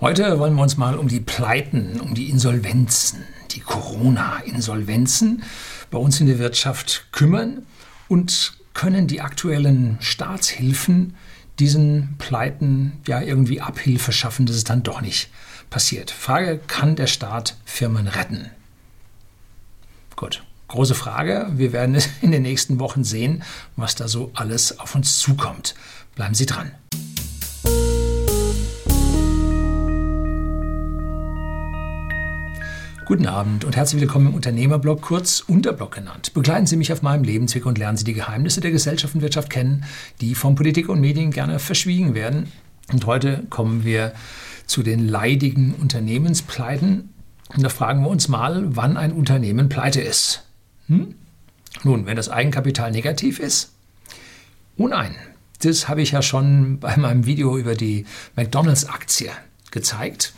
Heute wollen wir uns mal um die Pleiten, um die Insolvenzen, die Corona-Insolvenzen bei uns in der Wirtschaft kümmern und können die aktuellen Staatshilfen diesen Pleiten ja irgendwie Abhilfe schaffen, dass es dann doch nicht passiert. Frage, kann der Staat Firmen retten? Gut, große Frage. Wir werden in den nächsten Wochen sehen, was da so alles auf uns zukommt. Bleiben Sie dran. Guten Abend und herzlich willkommen im Unternehmerblog, kurz Unterblog genannt. Begleiten Sie mich auf meinem Lebensweg und lernen Sie die Geheimnisse der Gesellschaft und Wirtschaft kennen, die von Politik und Medien gerne verschwiegen werden. Und heute kommen wir zu den leidigen Unternehmenspleiten. Und da fragen wir uns mal, wann ein Unternehmen pleite ist. Hm? Nun, wenn das Eigenkapital negativ ist? Oh nein, das habe ich ja schon bei meinem Video über die McDonalds-Aktie gezeigt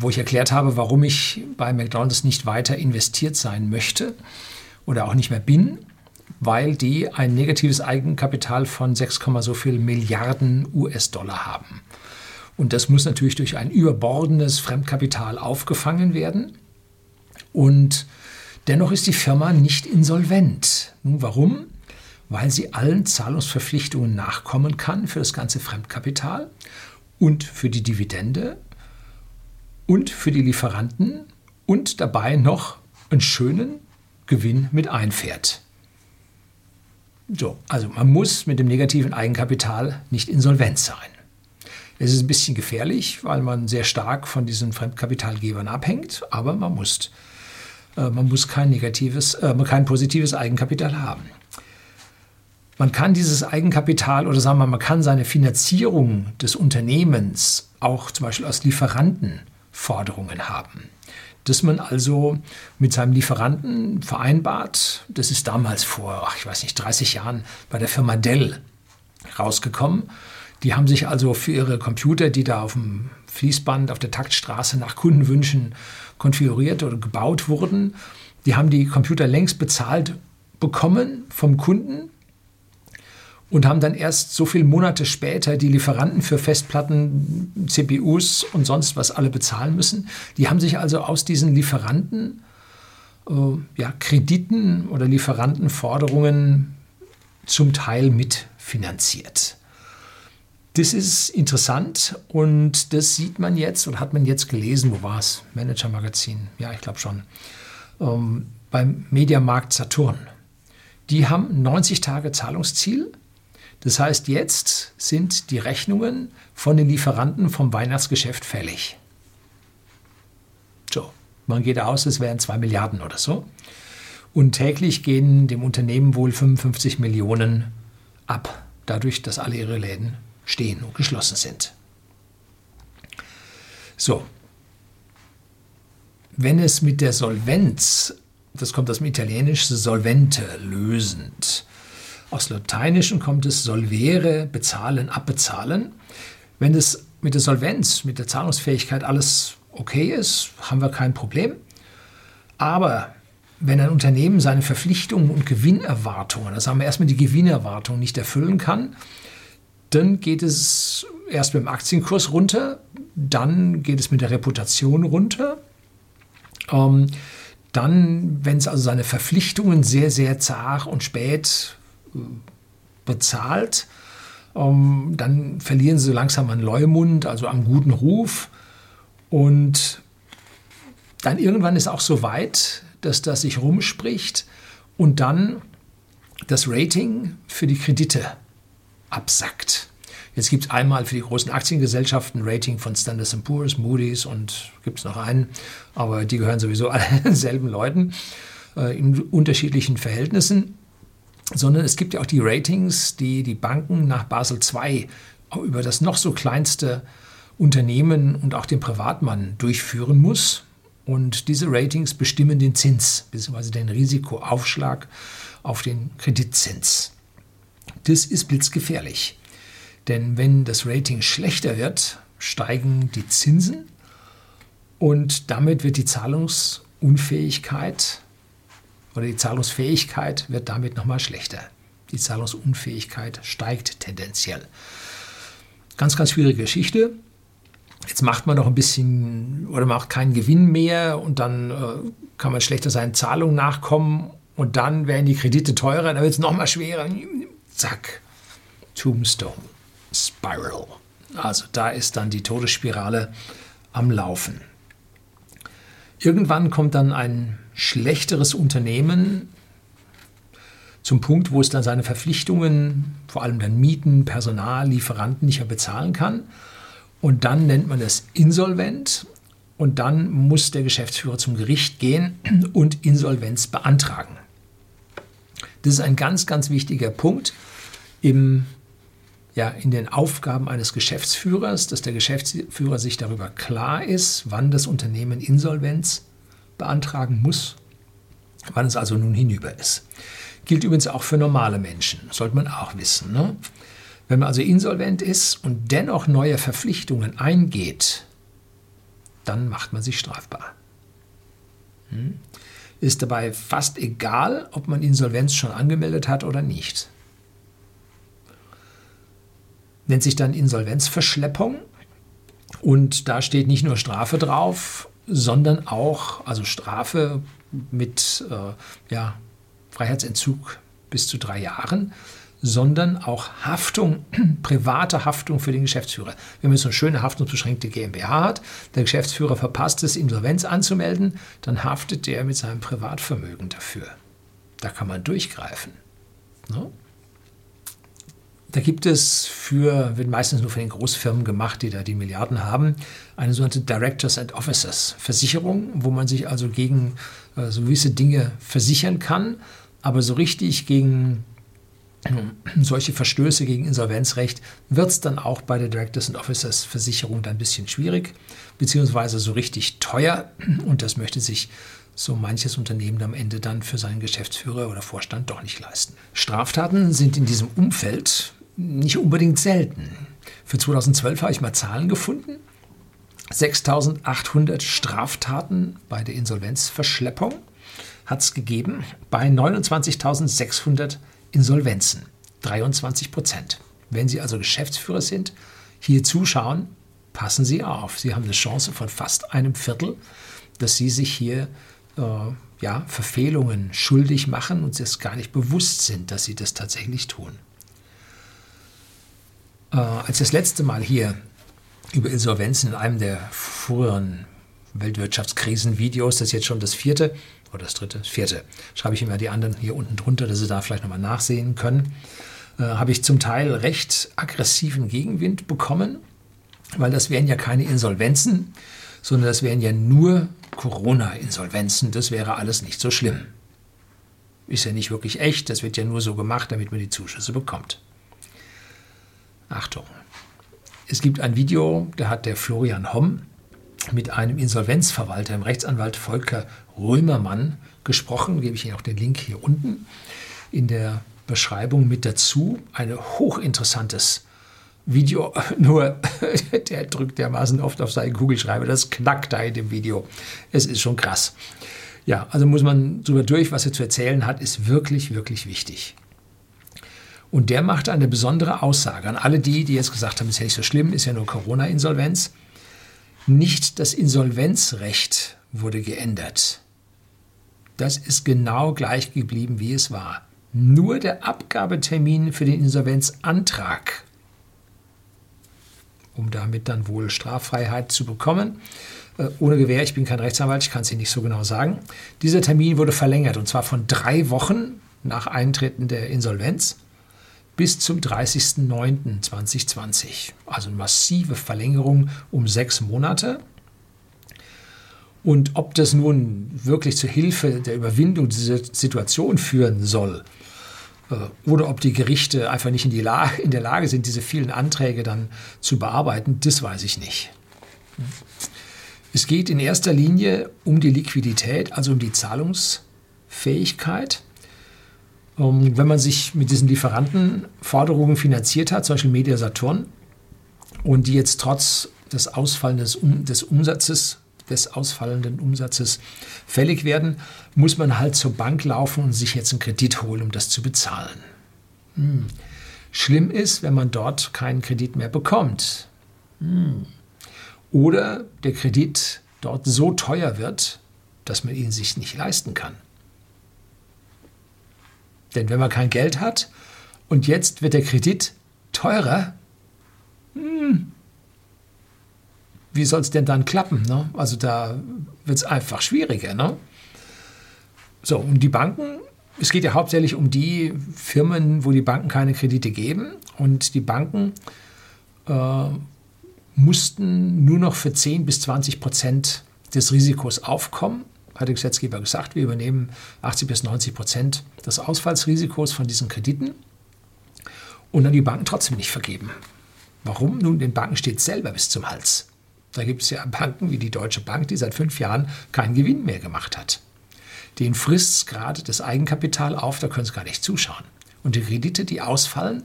wo ich erklärt habe, warum ich bei McDonald's nicht weiter investiert sein möchte oder auch nicht mehr bin, weil die ein negatives Eigenkapital von 6, so viel Milliarden US-Dollar haben. Und das muss natürlich durch ein überbordendes Fremdkapital aufgefangen werden. Und dennoch ist die Firma nicht insolvent. Nun, warum? Weil sie allen Zahlungsverpflichtungen nachkommen kann für das ganze Fremdkapital und für die Dividende und für die Lieferanten und dabei noch einen schönen Gewinn mit einfährt. So, also man muss mit dem negativen Eigenkapital nicht insolvent sein. Es ist ein bisschen gefährlich, weil man sehr stark von diesen Fremdkapitalgebern abhängt, aber man muss, äh, man muss kein, negatives, äh, kein positives Eigenkapital haben. Man kann dieses Eigenkapital oder sagen wir, man kann seine Finanzierung des Unternehmens auch zum Beispiel aus Lieferanten Forderungen haben. Dass man also mit seinem Lieferanten vereinbart, das ist damals vor, ach, ich weiß nicht, 30 Jahren bei der Firma Dell rausgekommen. Die haben sich also für ihre Computer, die da auf dem Fließband auf der Taktstraße nach Kundenwünschen konfiguriert oder gebaut wurden, die haben die Computer längst bezahlt bekommen vom Kunden und haben dann erst so viele Monate später die Lieferanten für Festplatten, CPUs und sonst was alle bezahlen müssen. Die haben sich also aus diesen Lieferanten äh, ja, Krediten oder Lieferantenforderungen zum Teil mitfinanziert. Das ist interessant und das sieht man jetzt oder hat man jetzt gelesen, wo war es? Manager Magazin, ja, ich glaube schon, ähm, beim Mediamarkt Saturn. Die haben 90 Tage Zahlungsziel das heißt, jetzt sind die Rechnungen von den Lieferanten vom Weihnachtsgeschäft fällig. So, man geht aus, es wären 2 Milliarden oder so. Und täglich gehen dem Unternehmen wohl 55 Millionen ab, dadurch, dass alle ihre Läden stehen und geschlossen sind. So, wenn es mit der Solvenz, das kommt aus dem Italienischen, solvente, lösend, aus Lateinischen kommt es solvere, bezahlen, abbezahlen. Wenn es mit der Solvenz, mit der Zahlungsfähigkeit alles okay ist, haben wir kein Problem. Aber wenn ein Unternehmen seine Verpflichtungen und Gewinnerwartungen, das haben wir erstmal die Gewinnerwartungen nicht erfüllen kann, dann geht es erst mit dem Aktienkurs runter, dann geht es mit der Reputation runter. Ähm, dann, wenn es also seine Verpflichtungen sehr, sehr zart und spät bezahlt, ähm, dann verlieren sie langsam an Leumund, also am guten Ruf. Und dann irgendwann ist auch so weit, dass das sich rumspricht und dann das Rating für die Kredite absackt. Jetzt gibt es einmal für die großen Aktiengesellschaften ein Rating von Standard Poor's, Moody's und gibt es noch einen, aber die gehören sowieso alle denselben Leuten äh, in unterschiedlichen Verhältnissen sondern es gibt ja auch die Ratings, die die Banken nach Basel II über das noch so kleinste Unternehmen und auch den Privatmann durchführen muss. Und diese Ratings bestimmen den Zins bzw. den Risikoaufschlag auf den Kreditzins. Das ist blitzgefährlich. Denn wenn das Rating schlechter wird, steigen die Zinsen und damit wird die Zahlungsunfähigkeit oder die Zahlungsfähigkeit wird damit nochmal schlechter. Die Zahlungsunfähigkeit steigt tendenziell. Ganz, ganz schwierige Geschichte. jetzt macht man noch ein bisschen oder macht keinen Gewinn mehr und dann äh, kann man schlechter seinen Zahlungen nachkommen und dann werden die Kredite teurer, dann wird es noch mal schwerer. Zack, Tombstone, Spiral. Also da ist dann die Todesspirale am Laufen. Irgendwann kommt dann ein schlechteres Unternehmen zum Punkt, wo es dann seine Verpflichtungen, vor allem dann Mieten, Personal, Lieferanten nicht mehr bezahlen kann. Und dann nennt man es insolvent. Und dann muss der Geschäftsführer zum Gericht gehen und Insolvenz beantragen. Das ist ein ganz, ganz wichtiger Punkt im, ja, in den Aufgaben eines Geschäftsführers, dass der Geschäftsführer sich darüber klar ist, wann das Unternehmen Insolvenz beantragen muss, wann es also nun hinüber ist. Gilt übrigens auch für normale Menschen, sollte man auch wissen. Ne? Wenn man also insolvent ist und dennoch neue Verpflichtungen eingeht, dann macht man sich strafbar. Hm? Ist dabei fast egal, ob man Insolvenz schon angemeldet hat oder nicht. Nennt sich dann Insolvenzverschleppung und da steht nicht nur Strafe drauf, sondern auch, also Strafe mit äh, ja, Freiheitsentzug bis zu drei Jahren, sondern auch Haftung, private Haftung für den Geschäftsführer. Wenn man so eine schöne haftungsbeschränkte GmbH hat, der Geschäftsführer verpasst es, Insolvenz anzumelden, dann haftet der mit seinem Privatvermögen dafür. Da kann man durchgreifen. Ne? Da gibt es für, wird meistens nur für den Großfirmen gemacht, die da die Milliarden haben, eine sogenannte Directors and Officers Versicherung, wo man sich also gegen äh, so gewisse Dinge versichern kann aber so richtig gegen solche Verstöße gegen Insolvenzrecht wird es dann auch bei der Directors and Officers Versicherung dann ein bisschen schwierig, beziehungsweise so richtig teuer. Und das möchte sich so manches Unternehmen am Ende dann für seinen Geschäftsführer oder Vorstand doch nicht leisten. Straftaten sind in diesem Umfeld nicht unbedingt selten. Für 2012 habe ich mal Zahlen gefunden. 6800 Straftaten bei der Insolvenzverschleppung hat es gegeben bei 29.600 Insolvenzen. 23 Prozent. Wenn Sie also Geschäftsführer sind, hier zuschauen, passen Sie auf. Sie haben eine Chance von fast einem Viertel, dass Sie sich hier äh, ja, Verfehlungen schuldig machen und es gar nicht bewusst sind, dass Sie das tatsächlich tun. Äh, als das letzte Mal hier über Insolvenzen in einem der früheren Weltwirtschaftskrisenvideos, das ist jetzt schon das vierte, oder das dritte, das vierte, schreibe ich immer die anderen hier unten drunter, dass Sie da vielleicht nochmal nachsehen können, äh, habe ich zum Teil recht aggressiven Gegenwind bekommen, weil das wären ja keine Insolvenzen, sondern das wären ja nur Corona-Insolvenzen. Das wäre alles nicht so schlimm. Ist ja nicht wirklich echt, das wird ja nur so gemacht, damit man die Zuschüsse bekommt. Achtung. Es gibt ein Video, da hat der Florian Homm mit einem Insolvenzverwalter, dem Rechtsanwalt Volker Römermann, gesprochen. Gebe ich Ihnen auch den Link hier unten in der Beschreibung mit dazu. Ein hochinteressantes Video, nur der drückt dermaßen oft auf seinen Kugelschreiber, das knackt da in dem Video. Es ist schon krass. Ja, also muss man drüber durch, was er zu erzählen hat, ist wirklich, wirklich wichtig. Und der macht eine besondere Aussage an alle die, die jetzt gesagt haben, ist ja nicht so schlimm, ist ja nur Corona-Insolvenz. Nicht das Insolvenzrecht wurde geändert. Das ist genau gleich geblieben, wie es war. Nur der Abgabetermin für den Insolvenzantrag, um damit dann wohl Straffreiheit zu bekommen, äh, ohne Gewähr, ich bin kein Rechtsanwalt, ich kann es Ihnen nicht so genau sagen. Dieser Termin wurde verlängert und zwar von drei Wochen nach Eintreten der Insolvenz bis zum 30.09.2020. Also eine massive Verlängerung um sechs Monate. Und ob das nun wirklich zur Hilfe der Überwindung dieser Situation führen soll, äh, oder ob die Gerichte einfach nicht in, die Lage, in der Lage sind, diese vielen Anträge dann zu bearbeiten, das weiß ich nicht. Es geht in erster Linie um die Liquidität, also um die Zahlungsfähigkeit. Ähm, wenn man sich mit diesen Lieferantenforderungen finanziert hat, zum Beispiel Media Saturn, und die jetzt trotz des Ausfallen des, um des Umsatzes, des ausfallenden Umsatzes fällig werden, muss man halt zur Bank laufen und sich jetzt einen Kredit holen, um das zu bezahlen. Hm. Schlimm ist, wenn man dort keinen Kredit mehr bekommt. Hm. oder der Kredit dort so teuer wird, dass man ihn sich nicht leisten kann. Denn wenn man kein Geld hat und jetzt wird der Kredit teurer, hm, wie soll es denn dann klappen? Ne? Also da wird es einfach schwieriger. Ne? So, und die Banken, es geht ja hauptsächlich um die Firmen, wo die Banken keine Kredite geben. Und die Banken äh, mussten nur noch für 10 bis 20 Prozent des Risikos aufkommen. Hat der Gesetzgeber gesagt, wir übernehmen 80 bis 90 Prozent des Ausfallsrisikos von diesen Krediten und dann die Banken trotzdem nicht vergeben. Warum? Nun, den Banken steht selber bis zum Hals. Da gibt es ja Banken wie die Deutsche Bank, die seit fünf Jahren keinen Gewinn mehr gemacht hat. Den frisst gerade das Eigenkapital auf, da können sie gar nicht zuschauen. Und die Kredite, die ausfallen,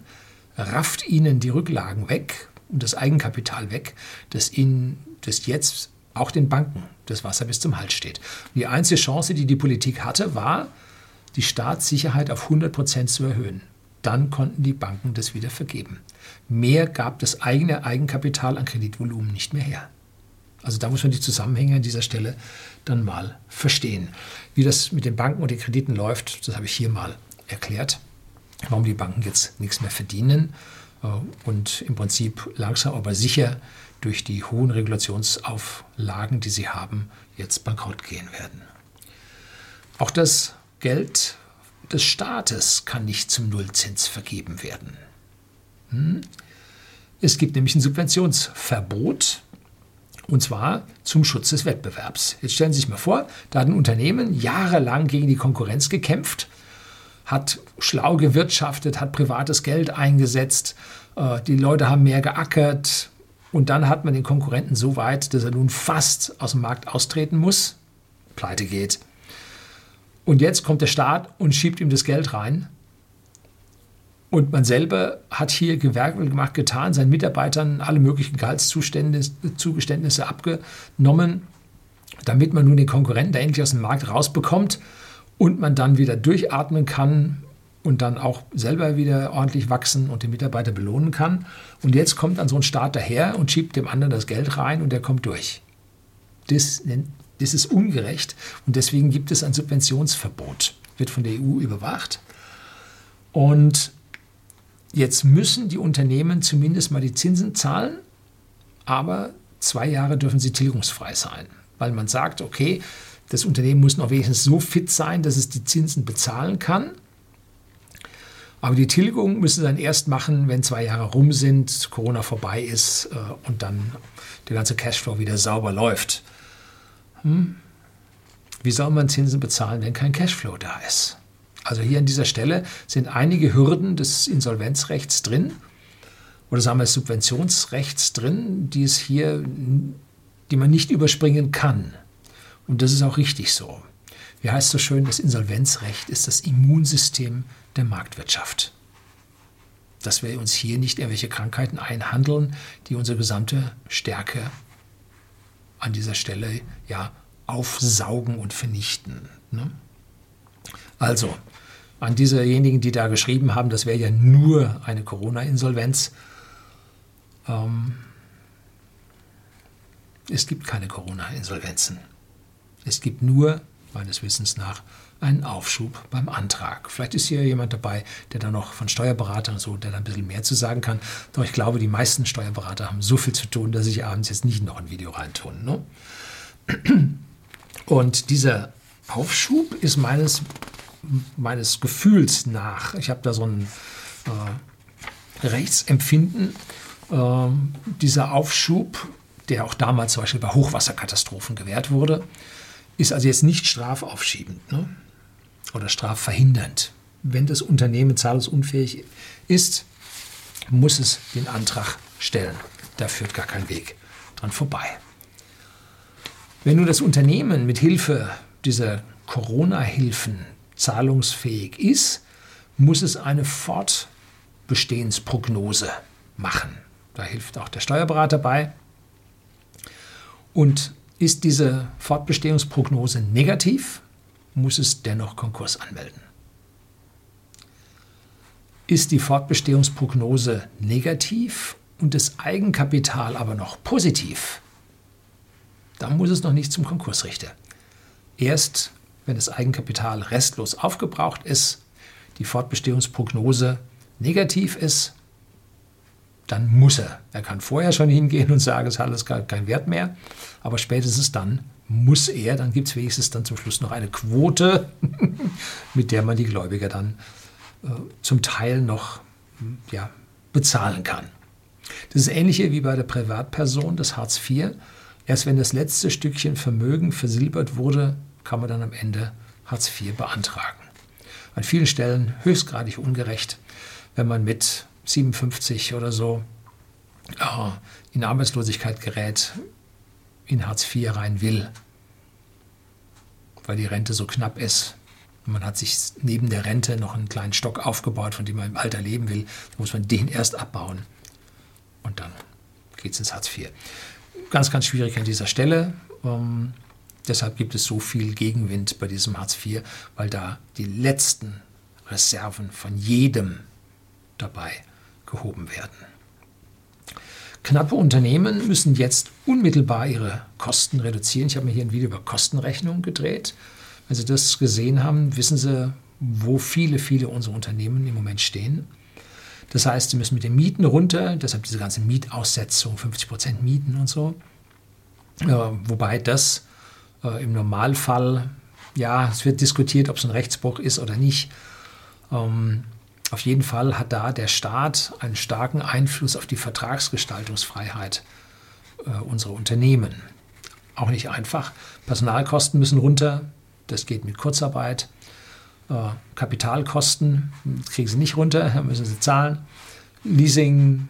rafft ihnen die Rücklagen weg und das Eigenkapital weg, das ihnen das jetzt auch den Banken das Wasser bis zum Hals steht. Die einzige Chance, die die Politik hatte, war, die Staatssicherheit auf 100 Prozent zu erhöhen. Dann konnten die Banken das wieder vergeben. Mehr gab das eigene Eigenkapital an Kreditvolumen nicht mehr her. Also da muss man die Zusammenhänge an dieser Stelle dann mal verstehen. Wie das mit den Banken und den Krediten läuft, das habe ich hier mal erklärt. Warum die Banken jetzt nichts mehr verdienen äh, und im Prinzip langsam aber sicher durch die hohen Regulationsauflagen, die sie haben, jetzt bankrott gehen werden. Auch das Geld des Staates kann nicht zum Nullzins vergeben werden. Hm? Es gibt nämlich ein Subventionsverbot, und zwar zum Schutz des Wettbewerbs. Jetzt stellen Sie sich mal vor, da hat ein Unternehmen jahrelang gegen die Konkurrenz gekämpft, hat schlau gewirtschaftet, hat privates Geld eingesetzt, äh, die Leute haben mehr geackert, und dann hat man den Konkurrenten so weit, dass er nun fast aus dem Markt austreten muss, pleite geht. Und jetzt kommt der Staat und schiebt ihm das Geld rein. Und man selber hat hier Gewerbe gemacht, getan, seinen Mitarbeitern alle möglichen Gehaltszugeständnisse abgenommen, damit man nun den Konkurrenten endlich aus dem Markt rausbekommt und man dann wieder durchatmen kann und dann auch selber wieder ordentlich wachsen und den Mitarbeiter belohnen kann. Und jetzt kommt dann so ein Staat daher und schiebt dem anderen das Geld rein und der kommt durch. Das, das ist ungerecht und deswegen gibt es ein Subventionsverbot, wird von der EU überwacht. Und jetzt müssen die Unternehmen zumindest mal die Zinsen zahlen, aber zwei Jahre dürfen sie tilgungsfrei sein, weil man sagt, okay, das Unternehmen muss noch wenigstens so fit sein, dass es die Zinsen bezahlen kann aber die Tilgung müssen sie dann erst machen, wenn zwei Jahre rum sind, Corona vorbei ist äh, und dann der ganze Cashflow wieder sauber läuft. Hm? Wie soll man Zinsen bezahlen, wenn kein Cashflow da ist? Also hier an dieser Stelle sind einige Hürden des Insolvenzrechts drin oder sagen wir Subventionsrechts drin, die es hier, die man nicht überspringen kann. Und das ist auch richtig so. Wie heißt so schön, das Insolvenzrecht ist das Immunsystem der Marktwirtschaft. Dass wir uns hier nicht irgendwelche Krankheiten einhandeln, die unsere gesamte Stärke an dieser Stelle ja aufsaugen und vernichten. Ne? Also, an diesejenigen, die da geschrieben haben, das wäre ja nur eine Corona-Insolvenz. Ähm, es gibt keine Corona-Insolvenzen. Es gibt nur, meines Wissens nach, einen Aufschub beim Antrag. Vielleicht ist hier jemand dabei, der da noch von Steuerberatern und so, der da ein bisschen mehr zu sagen kann. Doch ich glaube, die meisten Steuerberater haben so viel zu tun, dass ich abends jetzt nicht noch ein Video reintun. Ne? Und dieser Aufschub ist meines, meines Gefühls nach, ich habe da so ein äh, Rechtsempfinden, äh, dieser Aufschub, der auch damals zum Beispiel bei Hochwasserkatastrophen gewährt wurde, ist also jetzt nicht strafaufschiebend. Ne? Oder strafverhindernd. Wenn das Unternehmen zahlungsunfähig ist, muss es den Antrag stellen. Da führt gar kein Weg dran vorbei. Wenn nun das Unternehmen mit Hilfe dieser Corona-Hilfen zahlungsfähig ist, muss es eine Fortbestehensprognose machen. Da hilft auch der Steuerberater bei. Und ist diese Fortbestehungsprognose negativ, muss es dennoch Konkurs anmelden. Ist die Fortbestehungsprognose negativ und das Eigenkapital aber noch positiv, dann muss es noch nicht zum Konkursrichter. Erst wenn das Eigenkapital restlos aufgebraucht ist, die Fortbestehungsprognose negativ ist, dann muss er. Er kann vorher schon hingehen und sagen, es hat alles keinen Wert mehr, aber spätestens dann muss er, dann gibt es wenigstens dann zum Schluss noch eine Quote, mit der man die Gläubiger dann äh, zum Teil noch ja, bezahlen kann. Das ist ähnliche wie bei der Privatperson des Hartz IV. Erst wenn das letzte Stückchen Vermögen versilbert wurde, kann man dann am Ende Hartz IV beantragen. An vielen Stellen höchstgradig ungerecht, wenn man mit 57 oder so äh, in Arbeitslosigkeit gerät, in Hartz IV rein will, weil die Rente so knapp ist. Man hat sich neben der Rente noch einen kleinen Stock aufgebaut, von dem man im Alter leben will. Da muss man den erst abbauen. Und dann geht es ins Hartz IV. Ganz, ganz schwierig an dieser Stelle. Ähm, deshalb gibt es so viel Gegenwind bei diesem Hartz IV, weil da die letzten Reserven von jedem dabei gehoben werden. Knappe Unternehmen müssen jetzt unmittelbar ihre Kosten reduzieren. Ich habe mir hier ein Video über Kostenrechnung gedreht. Wenn Sie das gesehen haben, wissen Sie, wo viele, viele unserer Unternehmen im Moment stehen. Das heißt, sie müssen mit den Mieten runter, deshalb diese ganze Mietaussetzung, 50 Prozent Mieten und so. Äh, wobei das äh, im Normalfall, ja, es wird diskutiert, ob es ein Rechtsbruch ist oder nicht. Ähm, auf jeden Fall hat da der Staat einen starken Einfluss auf die Vertragsgestaltungsfreiheit äh, unserer Unternehmen. Auch nicht einfach. Personalkosten müssen runter, das geht mit Kurzarbeit. Äh, Kapitalkosten kriegen sie nicht runter, müssen sie zahlen. Leasing,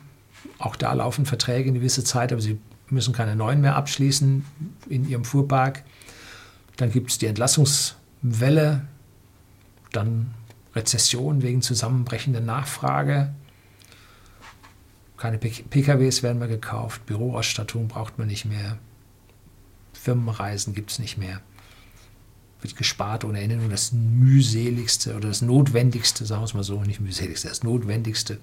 auch da laufen Verträge eine gewisse Zeit, aber sie müssen keine neuen mehr abschließen in ihrem Fuhrpark. Dann gibt es die Entlassungswelle, dann Rezession wegen zusammenbrechender Nachfrage. Keine PKWs werden mehr gekauft, Büroausstattung braucht man nicht mehr, Firmenreisen gibt es nicht mehr. Wird gespart ohne Ende nur das mühseligste oder das notwendigste, sagen wir es mal so, nicht mühseligste, das notwendigste.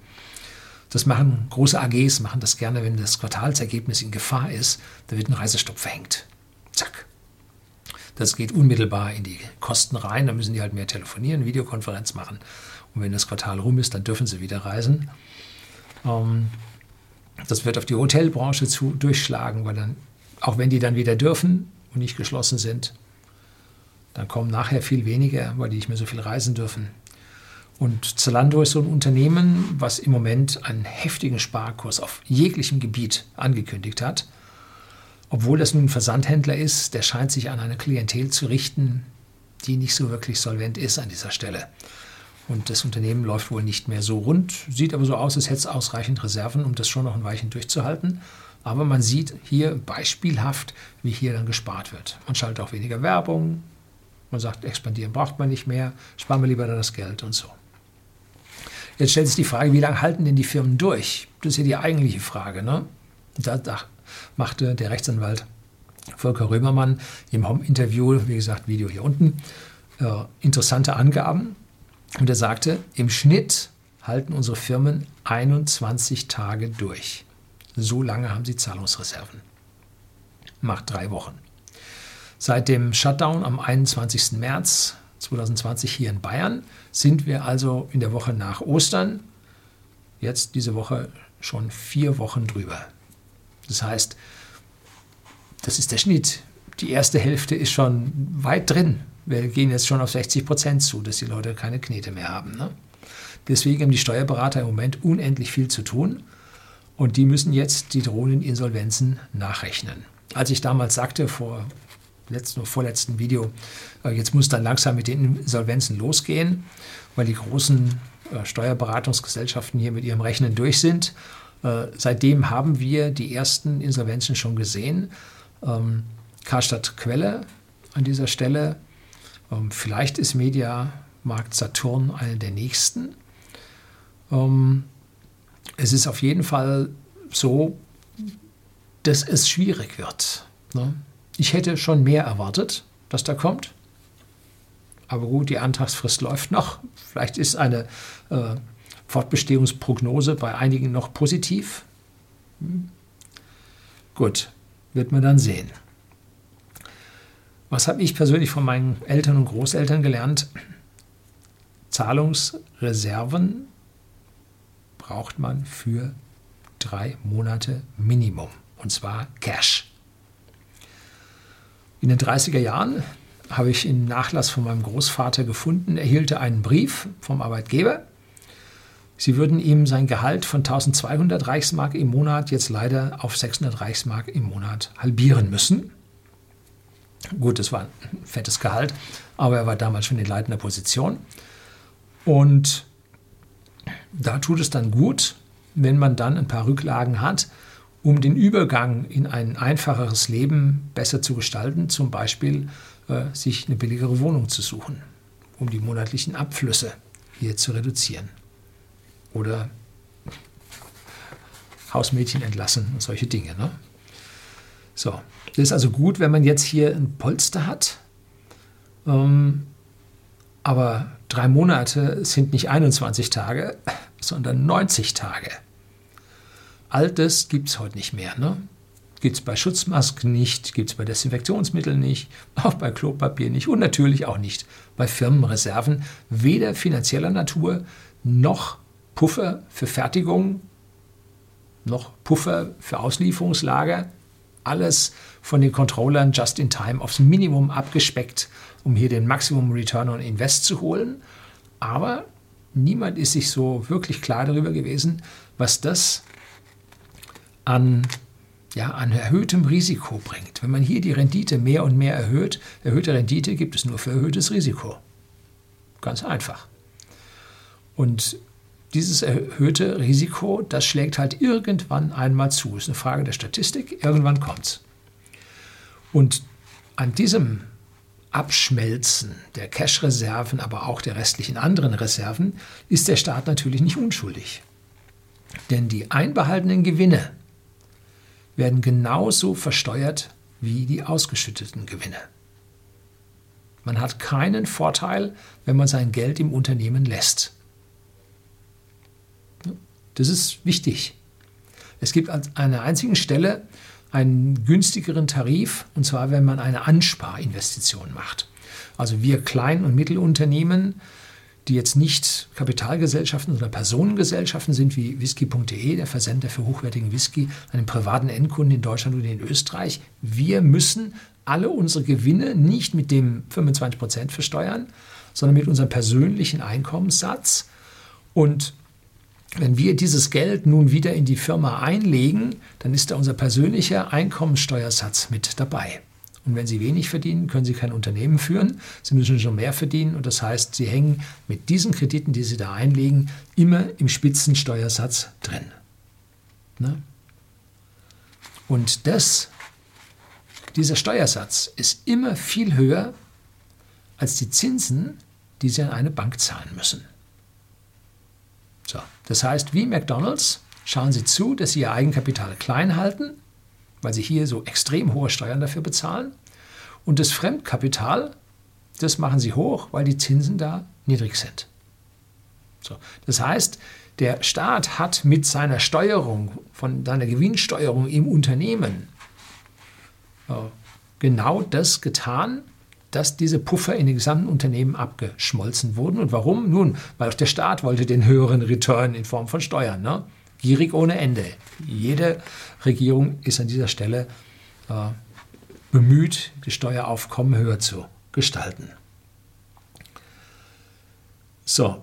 Das machen große AGs, machen das gerne, wenn das Quartalsergebnis in Gefahr ist, da wird ein Reisestopp verhängt. Zack, das geht unmittelbar in die Kosten rein. Da müssen die halt mehr telefonieren, Videokonferenz machen. Und wenn das Quartal rum ist, dann dürfen sie wieder reisen. Ähm, das wird auf die Hotelbranche zu, durchschlagen, weil dann, auch wenn die dann wieder dürfen und nicht geschlossen sind, dann kommen nachher viel weniger, weil die nicht mehr so viel reisen dürfen. Und Zalando ist so ein Unternehmen, was im Moment einen heftigen Sparkurs auf jeglichem Gebiet angekündigt hat. Obwohl das nun ein Versandhändler ist, der scheint sich an eine Klientel zu richten, die nicht so wirklich solvent ist an dieser Stelle. Und das Unternehmen läuft wohl nicht mehr so rund, sieht aber so aus, als hätte es ausreichend Reserven, um das schon noch ein Weilchen durchzuhalten. Aber man sieht hier beispielhaft, wie hier dann gespart wird. Man schaltet auch weniger Werbung, man sagt, expandieren braucht man nicht mehr, sparen wir lieber das Geld und so. Jetzt stellt sich die Frage, wie lange halten denn die Firmen durch? Das ist ja die eigentliche Frage. Ne? Da, da machte der Rechtsanwalt Volker Römermann im Home-Interview, wie gesagt, Video hier unten, äh, interessante Angaben. Und er sagte, im Schnitt halten unsere Firmen 21 Tage durch. So lange haben sie Zahlungsreserven. Macht drei Wochen. Seit dem Shutdown am 21. März 2020 hier in Bayern sind wir also in der Woche nach Ostern, jetzt diese Woche schon vier Wochen drüber. Das heißt, das ist der Schnitt. Die erste Hälfte ist schon weit drin. Wir gehen jetzt schon auf 60 Prozent zu, dass die Leute keine Knete mehr haben. Ne? Deswegen haben die Steuerberater im Moment unendlich viel zu tun und die müssen jetzt die drohenden Insolvenzen nachrechnen. Als ich damals sagte, vor letzten oder vorletzten Video, äh, jetzt muss dann langsam mit den Insolvenzen losgehen, weil die großen äh, Steuerberatungsgesellschaften hier mit ihrem Rechnen durch sind seitdem haben wir die ersten Insolvenzen schon gesehen. Ähm, Karstadt Quelle an dieser Stelle. Ähm, vielleicht ist Mediamarkt Saturn eine der nächsten. Ähm, es ist auf jeden Fall so, dass es schwierig wird. Ne? Ich hätte schon mehr erwartet, dass da kommt. Aber gut, die Antragsfrist läuft noch. Vielleicht ist eine äh, Fortbestehungsprognose bei einigen noch positiv. Hm. Gut, wird man dann sehen. Was habe ich persönlich von meinen Eltern und Großeltern gelernt? Zahlungsreserven braucht man für drei Monate Minimum. Und zwar Cash. In den 30er Jahren habe ich in Nachlass von meinem Großvater gefunden, erhielt einen Brief vom Arbeitgeber. Sie würden ihm sein Gehalt von 1200 Reichsmark im Monat jetzt leider auf 600 Reichsmark im Monat halbieren müssen. Gut, das war ein fettes Gehalt, aber er war damals schon in leitender Position. Und da tut es dann gut, wenn man dann ein paar Rücklagen hat, um den Übergang in ein einfacheres Leben besser zu gestalten, zum Beispiel äh, sich eine billigere Wohnung zu suchen, um die monatlichen Abflüsse hier zu reduzieren. Oder Hausmädchen entlassen und solche Dinge. Ne? So, das ist also gut, wenn man jetzt hier ein Polster hat. Ähm, aber drei Monate sind nicht 21 Tage, sondern 90 Tage. All das gibt es heute nicht mehr. Ne? Gibt es bei Schutzmasken nicht, gibt es bei Desinfektionsmitteln nicht, auch bei Klopapier nicht und natürlich auch nicht bei Firmenreserven, weder finanzieller Natur noch Puffer für Fertigung, noch Puffer für Auslieferungslager. Alles von den Controllern just in time aufs Minimum abgespeckt, um hier den Maximum Return on Invest zu holen. Aber niemand ist sich so wirklich klar darüber gewesen, was das an, ja, an erhöhtem Risiko bringt. Wenn man hier die Rendite mehr und mehr erhöht, erhöhte Rendite gibt es nur für erhöhtes Risiko. Ganz einfach. Und dieses erhöhte Risiko, das schlägt halt irgendwann einmal zu. Ist eine Frage der Statistik. Irgendwann kommt es. Und an diesem Abschmelzen der Cash-Reserven, aber auch der restlichen anderen Reserven, ist der Staat natürlich nicht unschuldig. Denn die einbehaltenen Gewinne werden genauso versteuert wie die ausgeschütteten Gewinne. Man hat keinen Vorteil, wenn man sein Geld im Unternehmen lässt. Das ist wichtig. Es gibt an einer einzigen Stelle einen günstigeren Tarif, und zwar wenn man eine Ansparinvestition macht. Also wir Klein- und Mittelunternehmen, die jetzt nicht Kapitalgesellschaften oder Personengesellschaften sind wie whisky.de, der Versender für hochwertigen Whisky, einem privaten Endkunden in Deutschland oder in Österreich. Wir müssen alle unsere Gewinne nicht mit dem 25 Prozent versteuern, sondern mit unserem persönlichen Einkommenssatz. Und wenn wir dieses Geld nun wieder in die Firma einlegen, dann ist da unser persönlicher Einkommensteuersatz mit dabei. Und wenn Sie wenig verdienen, können Sie kein Unternehmen führen. Sie müssen schon mehr verdienen. Und das heißt, Sie hängen mit diesen Krediten, die Sie da einlegen, immer im Spitzensteuersatz drin. Ne? Und das, dieser Steuersatz ist immer viel höher als die Zinsen, die Sie an eine Bank zahlen müssen. So, das heißt, wie McDonald's schauen Sie zu, dass Sie Ihr Eigenkapital klein halten, weil Sie hier so extrem hohe Steuern dafür bezahlen. Und das Fremdkapital, das machen Sie hoch, weil die Zinsen da niedrig sind. So, das heißt, der Staat hat mit seiner Steuerung, von seiner Gewinnsteuerung im Unternehmen äh, genau das getan, dass diese Puffer in den gesamten Unternehmen abgeschmolzen wurden. Und warum? Nun, weil auch der Staat wollte den höheren Return in Form von Steuern. Ne? Gierig ohne Ende. Jede Regierung ist an dieser Stelle äh, bemüht, die Steueraufkommen höher zu gestalten. So,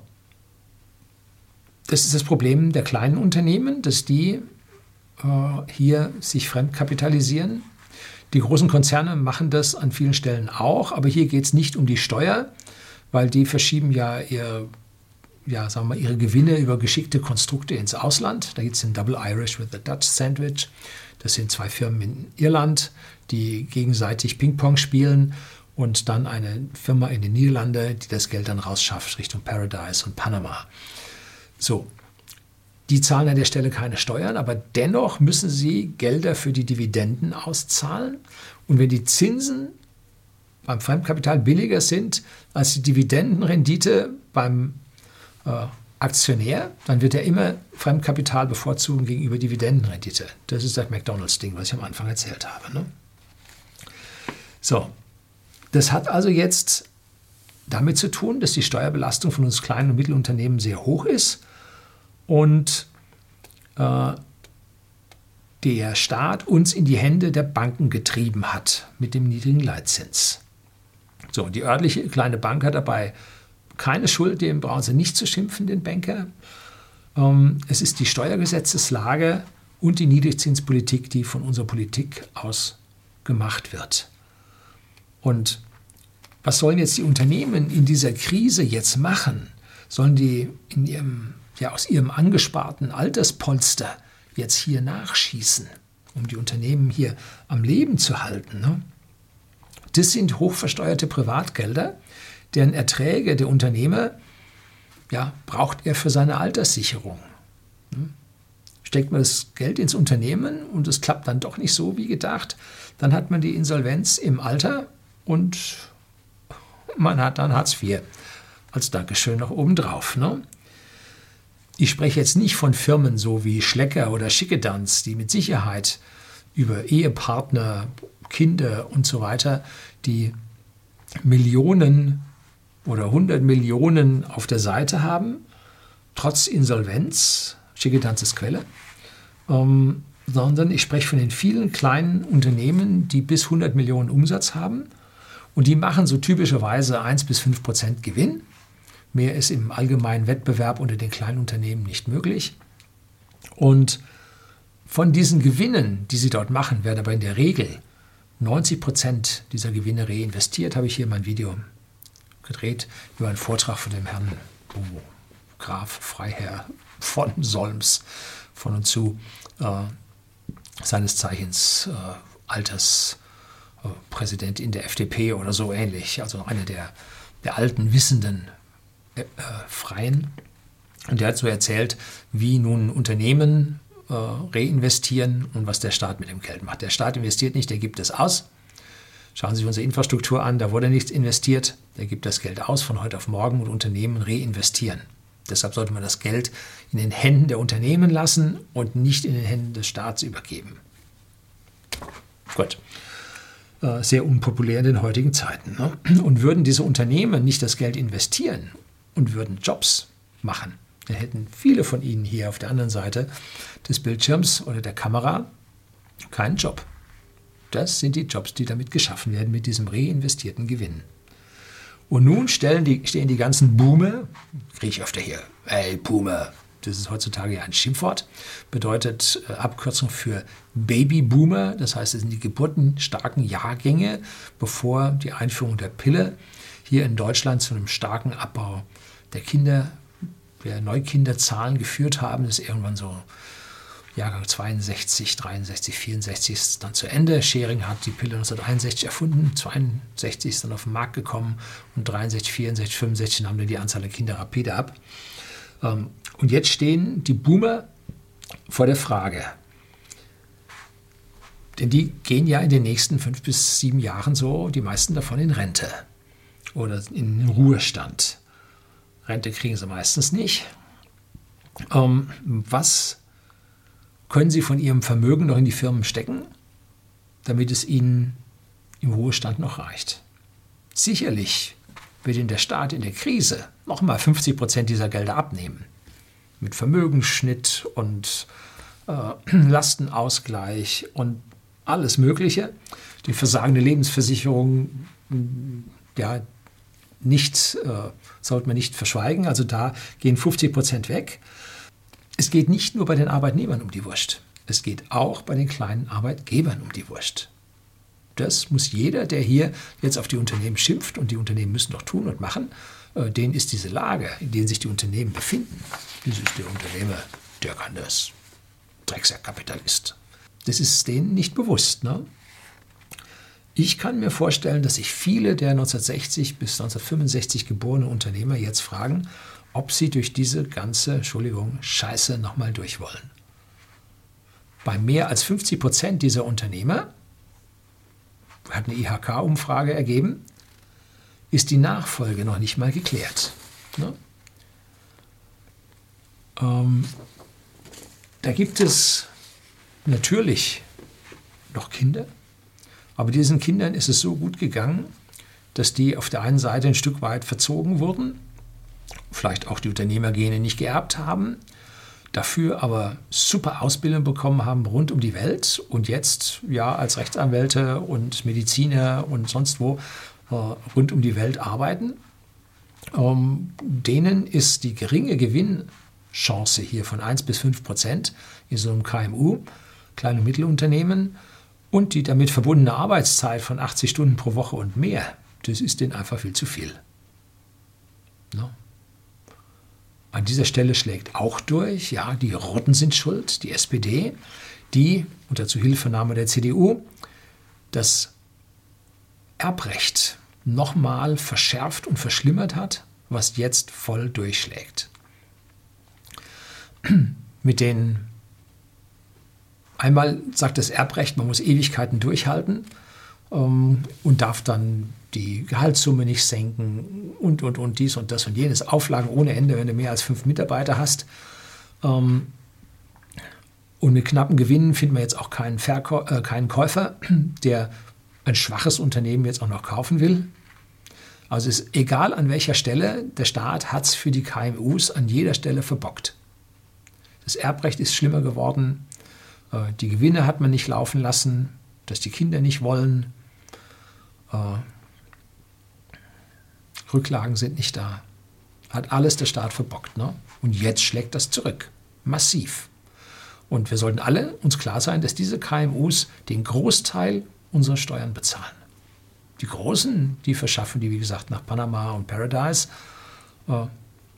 das ist das Problem der kleinen Unternehmen, dass die äh, hier sich fremdkapitalisieren die großen Konzerne machen das an vielen Stellen auch, aber hier geht es nicht um die Steuer, weil die verschieben ja ihr, ja, sagen wir ihre Gewinne über geschickte Konstrukte ins Ausland. Da gibt es den Double Irish with the Dutch Sandwich. Das sind zwei Firmen in Irland, die gegenseitig Ping-Pong spielen und dann eine Firma in den Niederlanden, die das Geld dann rausschafft Richtung Paradise und Panama. So, die zahlen an der Stelle keine Steuern, aber dennoch müssen sie Gelder für die Dividenden auszahlen. Und wenn die Zinsen beim Fremdkapital billiger sind als die Dividendenrendite beim äh, Aktionär, dann wird er immer Fremdkapital bevorzugen gegenüber Dividendenrendite. Das ist das McDonalds-Ding, was ich am Anfang erzählt habe. Ne? So, Das hat also jetzt damit zu tun, dass die Steuerbelastung von uns kleinen und Mittelunternehmen sehr hoch ist und äh, der Staat uns in die Hände der Banken getrieben hat mit dem niedrigen Leitzins. So, die örtliche kleine Bank hat dabei keine Schuld, dem brauchen Sie nicht zu schimpfen, den Banker. Ähm, es ist die Steuergesetzeslage und die Niedrigzinspolitik, die von unserer Politik aus gemacht wird. Und was sollen jetzt die Unternehmen in dieser Krise jetzt machen? Sollen die in ihrem, ja, aus ihrem angesparten Alterspolster jetzt hier nachschießen, um die Unternehmen hier am Leben zu halten? Ne? Das sind hochversteuerte Privatgelder, deren Erträge der Unternehmer ja, braucht er für seine Alterssicherung. Ne? Steckt man das Geld ins Unternehmen und es klappt dann doch nicht so wie gedacht, dann hat man die Insolvenz im Alter und man hat dann Hartz IV als Dankeschön noch obendrauf. Ne? Ich spreche jetzt nicht von Firmen so wie Schlecker oder Schickedanz, die mit Sicherheit über Ehepartner, Kinder und so weiter die Millionen oder 100 Millionen auf der Seite haben, trotz Insolvenz, Schickedanz ist Quelle, ähm, sondern ich spreche von den vielen kleinen Unternehmen, die bis 100 Millionen Umsatz haben. Und die machen so typischerweise 1 bis 5 Prozent Gewinn. Mehr ist im allgemeinen Wettbewerb unter den kleinen Unternehmen nicht möglich. Und von diesen Gewinnen, die sie dort machen, werden aber in der Regel 90 Prozent dieser Gewinne reinvestiert. Habe ich hier mein Video gedreht über einen Vortrag von dem Herrn oh, Graf Freiherr von Solms von und zu, äh, seines Zeichens äh, Alters Präsident in der FDP oder so ähnlich, also einer der, der alten, wissenden äh, Freien. Und der hat so erzählt, wie nun Unternehmen äh, reinvestieren und was der Staat mit dem Geld macht. Der Staat investiert nicht, der gibt es aus. Schauen Sie sich unsere Infrastruktur an, da wurde nichts investiert, der gibt das Geld aus von heute auf morgen und Unternehmen reinvestieren. Deshalb sollte man das Geld in den Händen der Unternehmen lassen und nicht in den Händen des Staats übergeben. Gut. Äh, sehr unpopulär in den heutigen Zeiten. Ne? Und würden diese Unternehmen nicht das Geld investieren und würden Jobs machen, dann hätten viele von Ihnen hier auf der anderen Seite des Bildschirms oder der Kamera keinen Job. Das sind die Jobs, die damit geschaffen werden mit diesem reinvestierten Gewinn. Und nun die, stehen die ganzen Boomer, kriege ich öfter hier, ey Boomer, das ist heutzutage ja ein Schimpfwort, bedeutet äh, Abkürzung für Babyboomer, das heißt, es sind die geburtenstarken Jahrgänge, bevor die Einführung der Pille hier in Deutschland zu einem starken Abbau der Kinder, der Neukinderzahlen geführt haben. Ist irgendwann so Jahrgang 62, 63, 64 ist dann zu Ende. Schering hat die Pille 1961 erfunden, 62 ist dann auf den Markt gekommen und 63, 64, 65 nahm dann die Anzahl der Kinder rapide ab. Ähm, und jetzt stehen die Boomer vor der Frage, denn die gehen ja in den nächsten fünf bis sieben Jahren so, die meisten davon in Rente oder in Ruhestand. Rente kriegen sie meistens nicht. Ähm, was können sie von ihrem Vermögen noch in die Firmen stecken, damit es ihnen im Ruhestand noch reicht? Sicherlich wird Ihnen der Staat in der Krise nochmal 50 Prozent dieser Gelder abnehmen mit Vermögensschnitt und äh, Lastenausgleich und alles Mögliche. Die versagende Lebensversicherung, ja, nicht, äh, sollte man nicht verschweigen. Also da gehen 50 Prozent weg. Es geht nicht nur bei den Arbeitnehmern um die Wurst. Es geht auch bei den kleinen Arbeitgebern um die Wurst. Das muss jeder, der hier jetzt auf die Unternehmen schimpft und die Unternehmen müssen doch tun und machen, äh, denen ist diese Lage, in der sich die Unternehmen befinden, das ist der Unternehmer, der kann das. Drecksack-Kapitalist. Das ist denen nicht bewusst. Ne? Ich kann mir vorstellen, dass sich viele der 1960 bis 1965 geborenen Unternehmer jetzt fragen, ob sie durch diese ganze, Entschuldigung, Scheiße nochmal durch wollen. Bei mehr als 50 Prozent dieser Unternehmer, hat eine IHK-Umfrage ergeben, ist die Nachfolge noch nicht mal geklärt. Ne? Ähm, da gibt es natürlich noch Kinder, aber diesen Kindern ist es so gut gegangen, dass die auf der einen Seite ein Stück weit verzogen wurden, vielleicht auch die Unternehmergene nicht geerbt haben, dafür aber super Ausbildung bekommen haben rund um die Welt und jetzt ja als Rechtsanwälte und Mediziner und sonst wo äh, rund um die Welt arbeiten. Ähm, denen ist die geringe Gewinnchance hier von 1 bis 5 Prozent in so einem KMU, kleine und Mittelunternehmen, und die damit verbundene Arbeitszeit von 80 Stunden pro Woche und mehr, das ist denen einfach viel zu viel. No? An dieser Stelle schlägt auch durch, ja, die Roten sind schuld, die SPD, die unter Zuhilfenahme der CDU das Erbrecht nochmal verschärft und verschlimmert hat, was jetzt voll durchschlägt. Mit den einmal sagt das Erbrecht, man muss Ewigkeiten durchhalten ähm, und darf dann die Gehaltssumme nicht senken und, und, und dies und das und jenes. Auflagen ohne Ende, wenn du mehr als fünf Mitarbeiter hast. Ähm, und mit knappen Gewinnen finden wir jetzt auch keinen, Verkäu äh, keinen Käufer, der ein schwaches Unternehmen jetzt auch noch kaufen will. Also ist egal an welcher Stelle, der Staat hat es für die KMUs an jeder Stelle verbockt. Das Erbrecht ist schlimmer geworden, die Gewinne hat man nicht laufen lassen, dass die Kinder nicht wollen. Äh, Rücklagen sind nicht da. Hat alles der Staat verbockt. Ne? Und jetzt schlägt das zurück. Massiv. Und wir sollten alle uns klar sein, dass diese KMUs den Großteil unserer Steuern bezahlen. Die Großen, die verschaffen die, wie gesagt, nach Panama und Paradise. Äh,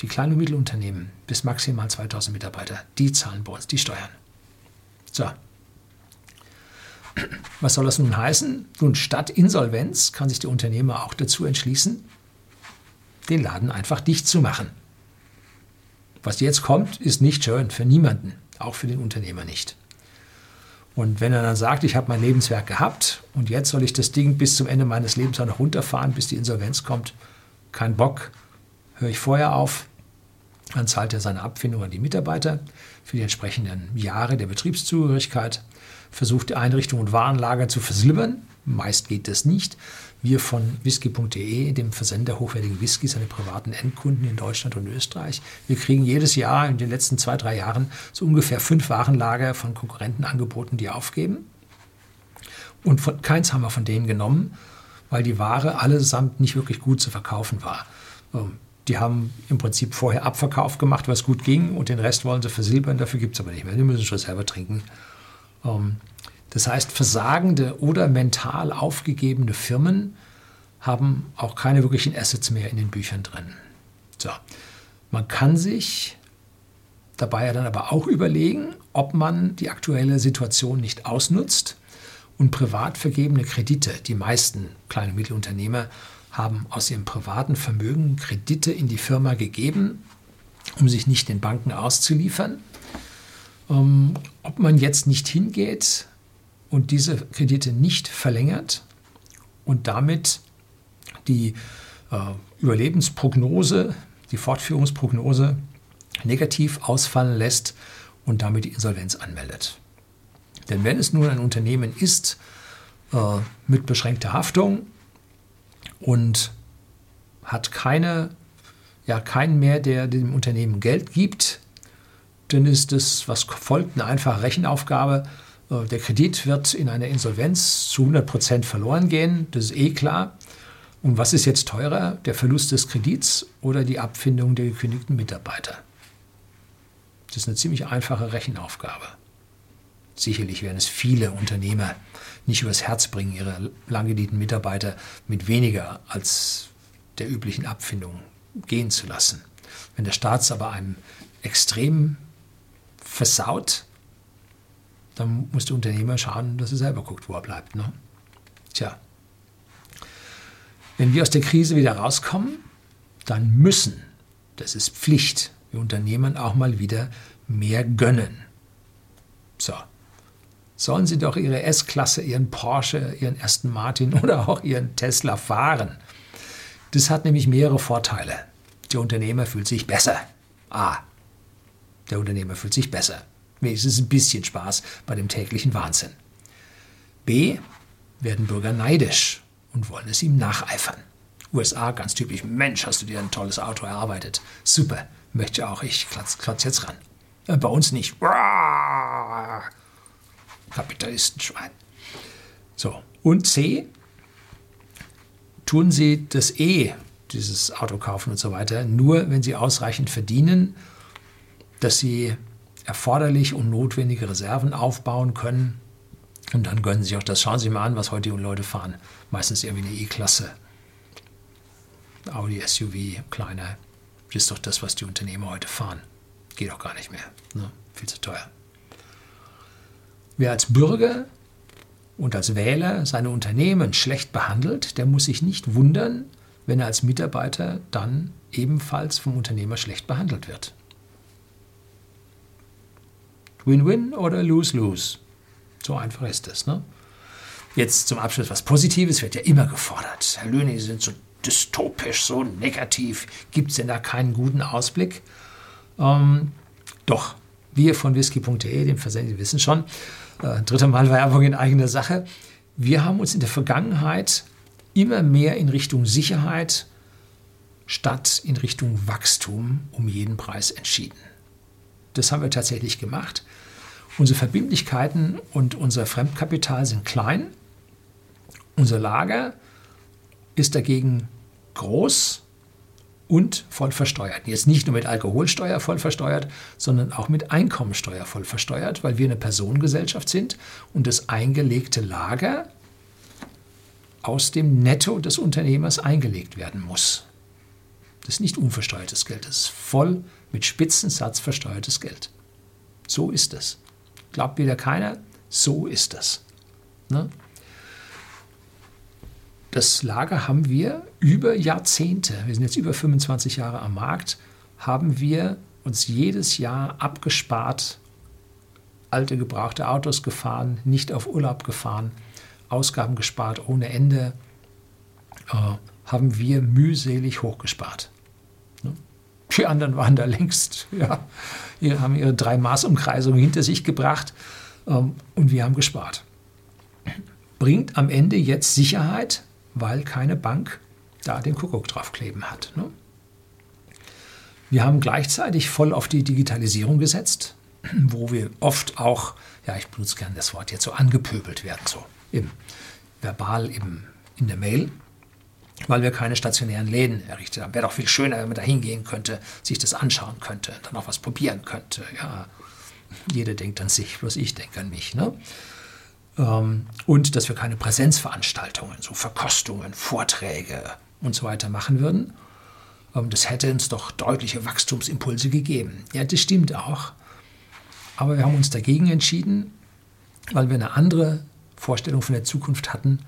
die kleinen und Mittelunternehmen bis maximal 2000 Mitarbeiter, die zahlen bei uns die Steuern. So. Was soll das nun heißen? Nun, statt Insolvenz kann sich der Unternehmer auch dazu entschließen, den Laden einfach dicht zu machen. Was jetzt kommt, ist nicht schön für niemanden, auch für den Unternehmer nicht. Und wenn er dann sagt, ich habe mein Lebenswerk gehabt und jetzt soll ich das Ding bis zum Ende meines Lebens auch noch runterfahren, bis die Insolvenz kommt, kein Bock, höre ich vorher auf, dann zahlt er seine Abfindung an die Mitarbeiter für die entsprechenden Jahre der Betriebszugehörigkeit, versucht die Einrichtung und Warenlager zu versilbern. Meist geht das nicht. Wir von whisky.de, dem Versender hochwertigen Whiskys an die privaten Endkunden in Deutschland und Österreich, wir kriegen jedes Jahr in den letzten zwei, drei Jahren so ungefähr fünf Warenlager von Konkurrenten angeboten, die aufgeben. Und von, keins haben wir von denen genommen, weil die Ware allesamt nicht wirklich gut zu verkaufen war. Die haben im Prinzip vorher Abverkauf gemacht, was gut ging, und den Rest wollen sie versilbern, dafür gibt es aber nicht mehr. Die müssen schon selber trinken. Ähm, das heißt, versagende oder mental aufgegebene Firmen haben auch keine wirklichen Assets mehr in den Büchern drin. So. Man kann sich dabei ja dann aber auch überlegen, ob man die aktuelle Situation nicht ausnutzt und privat vergebene Kredite, die meisten kleine und Mittelunternehmer haben aus ihrem privaten Vermögen Kredite in die Firma gegeben, um sich nicht den Banken auszuliefern. Ähm, ob man jetzt nicht hingeht und diese Kredite nicht verlängert und damit die äh, Überlebensprognose, die Fortführungsprognose negativ ausfallen lässt und damit die Insolvenz anmeldet. Denn wenn es nun ein Unternehmen ist äh, mit beschränkter Haftung und hat keine, ja, keinen mehr, der dem Unternehmen Geld gibt, dann ist das, was folgt, eine einfache Rechenaufgabe. Äh, der Kredit wird in einer Insolvenz zu 100 Prozent verloren gehen, das ist eh klar. Und was ist jetzt teurer, der Verlust des Kredits oder die Abfindung der gekündigten Mitarbeiter? Das ist eine ziemlich einfache Rechenaufgabe. Sicherlich werden es viele Unternehmer nicht übers Herz bringen, ihre langgedienten Mitarbeiter mit weniger als der üblichen Abfindung gehen zu lassen. Wenn der Staat es aber einem extrem versaut, dann muss der Unternehmer schauen, dass er selber guckt, wo er bleibt. Ne? Tja, wenn wir aus der Krise wieder rauskommen, dann müssen, das ist Pflicht, wir Unternehmen auch mal wieder mehr gönnen. So, sollen sie doch ihre S-Klasse, ihren Porsche, ihren Aston Martin oder auch ihren Tesla fahren. Das hat nämlich mehrere Vorteile. Der Unternehmer fühlt sich besser. A. Der Unternehmer fühlt sich besser. Wenigstens ein bisschen Spaß bei dem täglichen Wahnsinn. B. Werden Bürger neidisch und wollen es ihm nacheifern. USA ganz typisch, Mensch, hast du dir ein tolles Auto erarbeitet. Super, möchte auch ich, klotz, klotz jetzt ran. Äh, bei uns nicht. Kapitalistenschwein. So, und C, tun Sie das E, dieses Auto kaufen und so weiter, nur wenn Sie ausreichend verdienen, dass Sie erforderlich und notwendige Reserven aufbauen können. Und dann gönnen Sie auch das. Schauen Sie mal an, was heute die Leute fahren. Meistens irgendwie eine E-Klasse. Audi SUV, kleiner. Das ist doch das, was die Unternehmer heute fahren. Geht auch gar nicht mehr. Ne? Viel zu teuer. Wer als Bürger und als Wähler seine Unternehmen schlecht behandelt, der muss sich nicht wundern, wenn er als Mitarbeiter dann ebenfalls vom Unternehmer schlecht behandelt wird. Win-win oder lose-lose. So einfach ist es. Ne? Jetzt zum Abschluss was Positives wird ja immer gefordert. Herr Löhne, Sie sind so dystopisch, so negativ. Gibt es denn da keinen guten Ausblick? Ähm, doch, wir von whisky.de, dem Versender, wissen schon, äh, dritte Mal Werbung in eigener Sache. Wir haben uns in der Vergangenheit immer mehr in Richtung Sicherheit statt in Richtung Wachstum um jeden Preis entschieden. Das haben wir tatsächlich gemacht. Unsere Verbindlichkeiten und unser Fremdkapital sind klein. Unser Lager ist dagegen groß und voll versteuert. Jetzt nicht nur mit Alkoholsteuer voll versteuert, sondern auch mit Einkommensteuer voll versteuert, weil wir eine Personengesellschaft sind und das eingelegte Lager aus dem Netto des Unternehmers eingelegt werden muss. Das ist nicht unversteuertes Geld, das ist voll mit Spitzensatz versteuertes Geld. So ist es. Glaubt wieder keiner, so ist es. Ne? Das Lager haben wir über Jahrzehnte, wir sind jetzt über 25 Jahre am Markt, haben wir uns jedes Jahr abgespart, alte gebrauchte Autos gefahren, nicht auf Urlaub gefahren, Ausgaben gespart ohne Ende, äh, haben wir mühselig hochgespart. Ne? Die anderen waren da längst, ja, die haben ihre drei Maßumkreisungen hinter sich gebracht ähm, und wir haben gespart. Bringt am Ende jetzt Sicherheit, weil keine Bank da den Kuckuck draufkleben hat. Ne? Wir haben gleichzeitig voll auf die Digitalisierung gesetzt, wo wir oft auch, ja, ich benutze gerne das Wort jetzt so angepöbelt werden, so im, verbal im, in der Mail, weil wir keine stationären Läden errichtet haben. Wäre doch viel schöner, wenn man da hingehen könnte, sich das anschauen könnte, dann auch was probieren könnte. Ja, jeder denkt an sich, bloß ich denke an mich. Ne? Ähm, und dass wir keine Präsenzveranstaltungen, so Verkostungen, Vorträge und so weiter machen würden. Ähm, das hätte uns doch deutliche Wachstumsimpulse gegeben. Ja, das stimmt auch. Aber wir haben uns dagegen entschieden, weil wir eine andere Vorstellung von der Zukunft hatten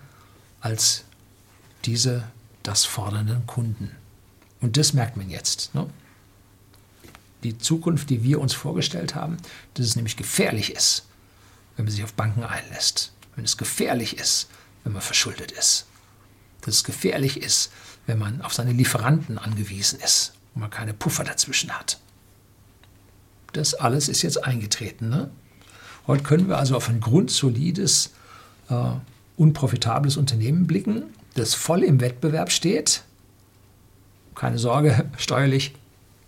als diese das fordernden Kunden. Und das merkt man jetzt. Ne? Die Zukunft, die wir uns vorgestellt haben, dass es nämlich gefährlich ist, wenn man sich auf Banken einlässt, wenn es gefährlich ist, wenn man verschuldet ist, dass es gefährlich ist, wenn man auf seine Lieferanten angewiesen ist und man keine Puffer dazwischen hat. Das alles ist jetzt eingetreten. Ne? Heute können wir also auf ein grundsolides, äh, unprofitables Unternehmen blicken, das voll im Wettbewerb steht. Keine Sorge, steuerlich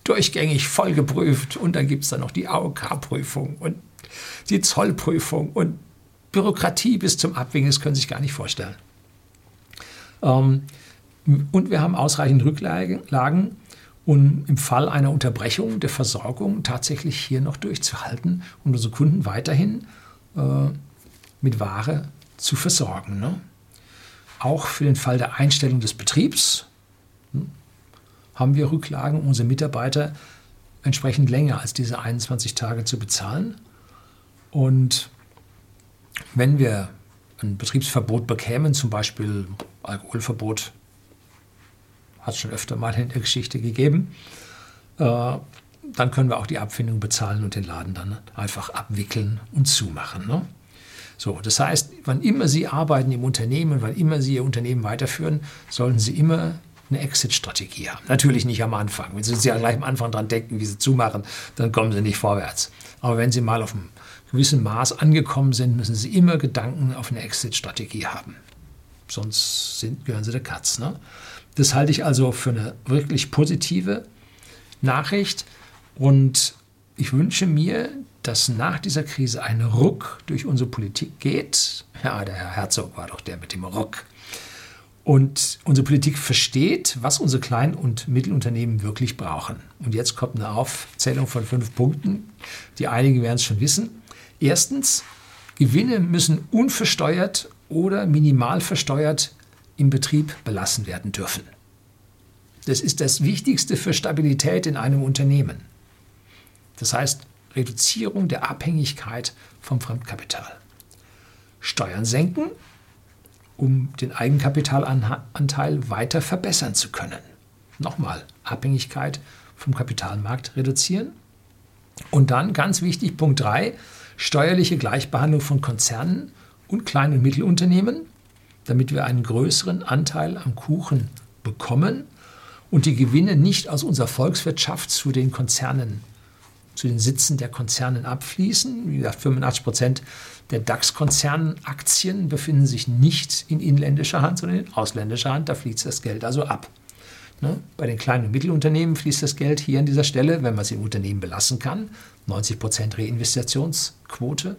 durchgängig voll geprüft und dann gibt es dann noch die AOK-Prüfung und die Zollprüfung und Bürokratie bis zum Abwinken, das können Sie sich gar nicht vorstellen. Ähm, und wir haben ausreichend Rücklagen, um im Fall einer Unterbrechung der Versorgung tatsächlich hier noch durchzuhalten und unsere Kunden weiterhin äh, mit Ware zu versorgen. Ne? Auch für den Fall der Einstellung des Betriebs hm, haben wir Rücklagen, um unsere Mitarbeiter entsprechend länger als diese 21 Tage zu bezahlen. Und wenn wir ein Betriebsverbot bekämen, zum Beispiel Alkoholverbot, hat es schon öfter mal in der Geschichte gegeben, äh, dann können wir auch die Abfindung bezahlen und den Laden dann einfach abwickeln und zumachen. Ne? So, das heißt, wann immer Sie arbeiten im Unternehmen, wann immer Sie Ihr Unternehmen weiterführen, sollten Sie immer eine Exit-Strategie haben. Natürlich nicht am Anfang. Wenn Sie ja gleich am Anfang dran denken, wie Sie zumachen, dann kommen Sie nicht vorwärts. Aber wenn Sie mal auf einem gewissen Maß angekommen sind, müssen Sie immer Gedanken auf eine Exit-Strategie haben. sonst sind, gehören sie der Katz. Ne? Das halte ich also für eine wirklich positive Nachricht und ich wünsche mir, dass nach dieser Krise ein Ruck durch unsere Politik geht. Ja, der Herr Herzog war doch der mit dem Ruck. Und unsere Politik versteht, was unsere Klein- und Mittelunternehmen wirklich brauchen. Und jetzt kommt eine Aufzählung von fünf Punkten. Die einigen werden es schon wissen. Erstens, Gewinne müssen unversteuert oder minimal versteuert im Betrieb belassen werden dürfen. Das ist das Wichtigste für Stabilität in einem Unternehmen. Das heißt, Reduzierung der Abhängigkeit vom Fremdkapital. Steuern senken um den Eigenkapitalanteil weiter verbessern zu können. Nochmal, Abhängigkeit vom Kapitalmarkt reduzieren. Und dann ganz wichtig, Punkt 3, steuerliche Gleichbehandlung von Konzernen und kleinen und Mittelunternehmen, damit wir einen größeren Anteil am Kuchen bekommen und die Gewinne nicht aus unserer Volkswirtschaft zu den Konzernen, zu den Sitzen der Konzernen abfließen. Wie gesagt, 85 Prozent der DAX-Konzernaktien befinden sich nicht in inländischer Hand, sondern in ausländischer Hand. Da fließt das Geld also ab. Ne? Bei den kleinen und Mittelunternehmen fließt das Geld hier an dieser Stelle, wenn man es im Unternehmen belassen kann, 90% Reinvestitionsquote,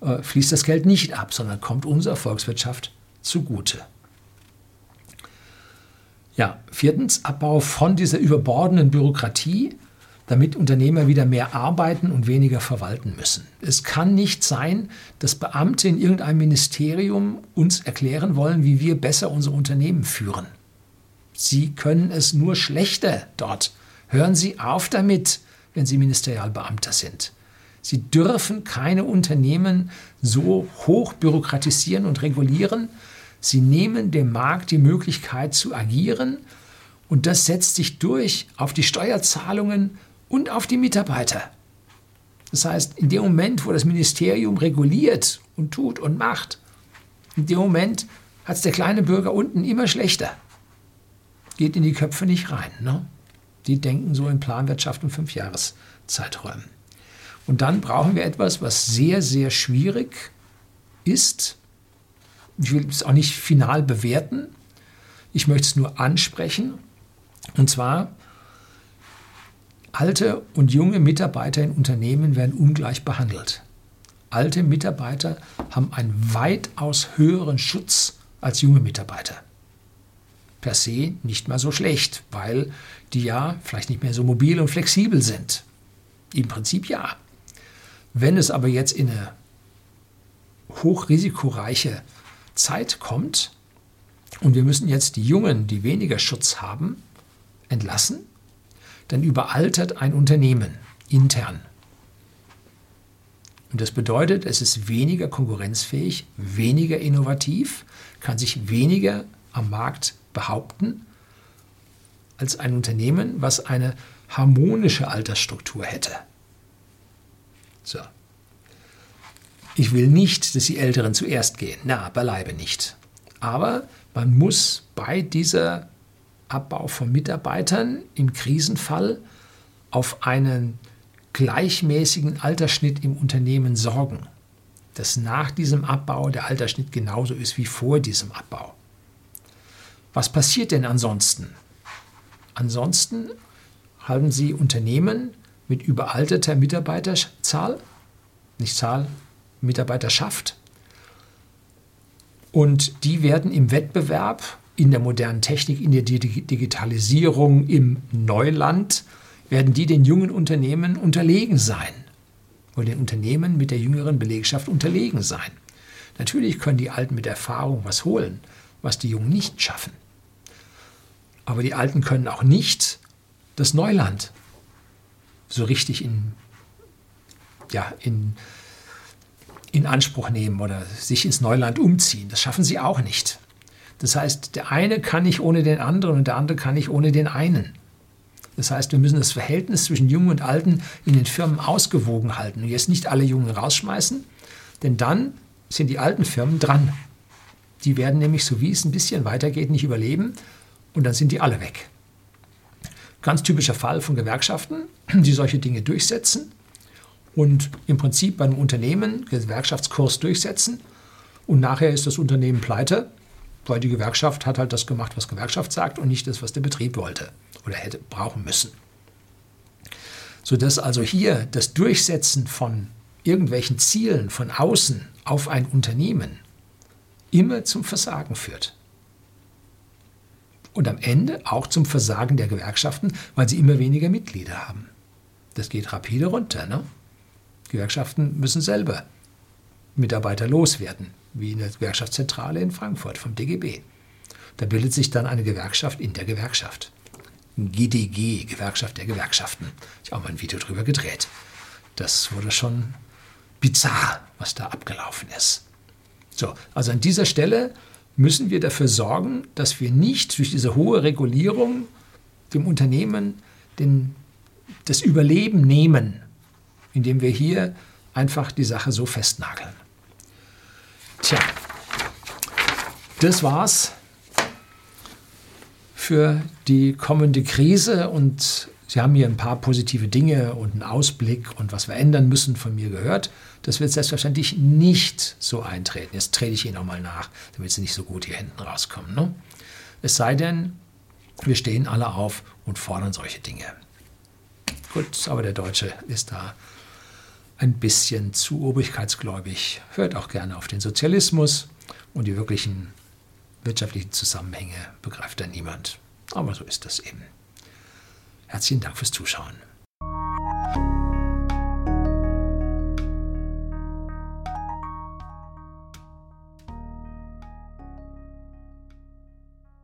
äh, fließt das Geld nicht ab, sondern kommt unserer Volkswirtschaft zugute. Ja, viertens, Abbau von dieser überbordenden Bürokratie damit Unternehmer wieder mehr arbeiten und weniger verwalten müssen. Es kann nicht sein, dass Beamte in irgendeinem Ministerium uns erklären wollen, wie wir besser unser Unternehmen führen. Sie können es nur schlechter dort. Hören Sie auf damit, wenn Sie Ministerialbeamter sind. Sie dürfen keine Unternehmen so hoch bürokratisieren und regulieren. Sie nehmen dem Markt die Möglichkeit zu agieren und das setzt sich durch auf die Steuerzahlungen und auf die Mitarbeiter. Das heißt, in dem Moment, wo das Ministerium reguliert und tut und macht, in dem Moment hat es der kleine Bürger unten immer schlechter. Geht in die Köpfe nicht rein. Ne? Die denken so in Planwirtschaft und Fünfjahreszeiträumen. Und dann brauchen wir etwas, was sehr, sehr schwierig ist. Ich will es auch nicht final bewerten. Ich möchte es nur ansprechen. Und zwar Alte und junge Mitarbeiter in Unternehmen werden ungleich behandelt. Alte Mitarbeiter haben einen weitaus höheren Schutz als junge Mitarbeiter. Per se nicht mal so schlecht, weil die ja vielleicht nicht mehr so mobil und flexibel sind. Im Prinzip ja. Wenn es aber jetzt in eine hochrisikoreiche Zeit kommt und wir müssen jetzt die Jungen, die weniger Schutz haben, entlassen, dann überaltert ein Unternehmen intern. Und das bedeutet, es ist weniger konkurrenzfähig, weniger innovativ, kann sich weniger am Markt behaupten als ein Unternehmen, was eine harmonische Altersstruktur hätte. So. Ich will nicht, dass die Älteren zuerst gehen. Na, beileibe nicht. Aber man muss bei dieser Abbau von Mitarbeitern im Krisenfall auf einen gleichmäßigen Altersschnitt im Unternehmen sorgen, dass nach diesem Abbau der Altersschnitt genauso ist wie vor diesem Abbau. Was passiert denn ansonsten? Ansonsten haben Sie Unternehmen mit überalterter Mitarbeiterzahl, nicht Zahl, Mitarbeiterschaft, und die werden im Wettbewerb in der modernen Technik, in der Digitalisierung, im Neuland, werden die den jungen Unternehmen unterlegen sein. Oder den Unternehmen mit der jüngeren Belegschaft unterlegen sein. Natürlich können die Alten mit Erfahrung was holen, was die Jungen nicht schaffen. Aber die Alten können auch nicht das Neuland so richtig in, ja, in, in Anspruch nehmen oder sich ins Neuland umziehen. Das schaffen sie auch nicht. Das heißt, der eine kann nicht ohne den anderen und der andere kann nicht ohne den einen. Das heißt, wir müssen das Verhältnis zwischen Jungen und Alten in den Firmen ausgewogen halten und jetzt nicht alle Jungen rausschmeißen, denn dann sind die alten Firmen dran. Die werden nämlich, so wie es ein bisschen weitergeht, nicht überleben und dann sind die alle weg. Ganz typischer Fall von Gewerkschaften, die solche Dinge durchsetzen und im Prinzip bei einem Unternehmen Gewerkschaftskurs durchsetzen und nachher ist das Unternehmen pleite weil die Gewerkschaft hat halt das gemacht, was Gewerkschaft sagt und nicht das, was der Betrieb wollte oder hätte brauchen müssen. Sodass also hier das Durchsetzen von irgendwelchen Zielen von außen auf ein Unternehmen immer zum Versagen führt. Und am Ende auch zum Versagen der Gewerkschaften, weil sie immer weniger Mitglieder haben. Das geht rapide runter. Ne? Gewerkschaften müssen selber Mitarbeiter loswerden, wie in der Gewerkschaftszentrale in Frankfurt vom DGB. Da bildet sich dann eine Gewerkschaft in der Gewerkschaft. GDG, Gewerkschaft der Gewerkschaften. Ich habe auch mal ein Video darüber gedreht. Das wurde schon bizarr, was da abgelaufen ist. So, also an dieser Stelle müssen wir dafür sorgen, dass wir nicht durch diese hohe Regulierung dem Unternehmen den, das Überleben nehmen, indem wir hier einfach die Sache so festnageln. Tja, das war's für die kommende Krise und Sie haben hier ein paar positive Dinge und einen Ausblick und was wir ändern müssen von mir gehört. Das wird selbstverständlich nicht so eintreten. Jetzt trete ich Ihnen nochmal nach, damit Sie nicht so gut hier hinten rauskommen. Ne? Es sei denn, wir stehen alle auf und fordern solche Dinge. Gut, aber der Deutsche ist da ein bisschen zu obrigkeitsgläubig, hört auch gerne auf den Sozialismus und die wirklichen wirtschaftlichen Zusammenhänge begreift da niemand. Aber so ist das eben. Herzlichen Dank fürs Zuschauen.